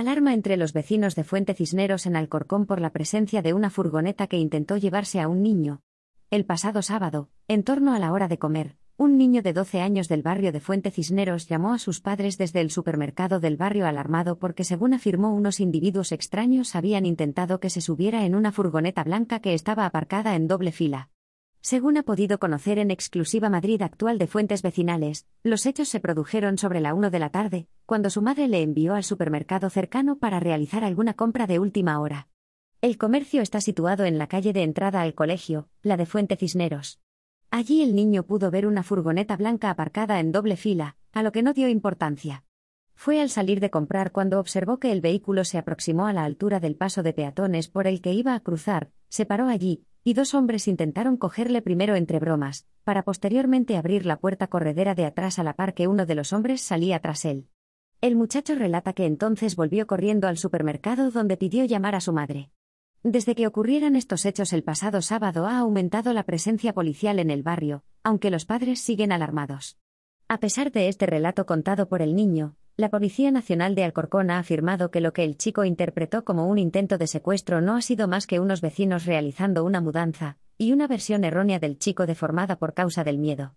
Alarma entre los vecinos de Fuente Cisneros en Alcorcón por la presencia de una furgoneta que intentó llevarse a un niño. El pasado sábado, en torno a la hora de comer, un niño de 12 años del barrio de Fuente Cisneros llamó a sus padres desde el supermercado del barrio alarmado porque, según afirmó, unos individuos extraños habían intentado que se subiera en una furgoneta blanca que estaba aparcada en doble fila. Según ha podido conocer en exclusiva Madrid actual de fuentes vecinales, los hechos se produjeron sobre la 1 de la tarde, cuando su madre le envió al supermercado cercano para realizar alguna compra de última hora. El comercio está situado en la calle de entrada al colegio, la de Fuente Cisneros. Allí el niño pudo ver una furgoneta blanca aparcada en doble fila, a lo que no dio importancia. Fue al salir de comprar cuando observó que el vehículo se aproximó a la altura del paso de peatones por el que iba a cruzar, se paró allí, y dos hombres intentaron cogerle primero entre bromas, para posteriormente abrir la puerta corredera de atrás a la par que uno de los hombres salía tras él. El muchacho relata que entonces volvió corriendo al supermercado donde pidió llamar a su madre. Desde que ocurrieran estos hechos el pasado sábado ha aumentado la presencia policial en el barrio, aunque los padres siguen alarmados. A pesar de este relato contado por el niño, la Policía Nacional de Alcorcón ha afirmado que lo que el chico interpretó como un intento de secuestro no ha sido más que unos vecinos realizando una mudanza, y una versión errónea del chico deformada por causa del miedo.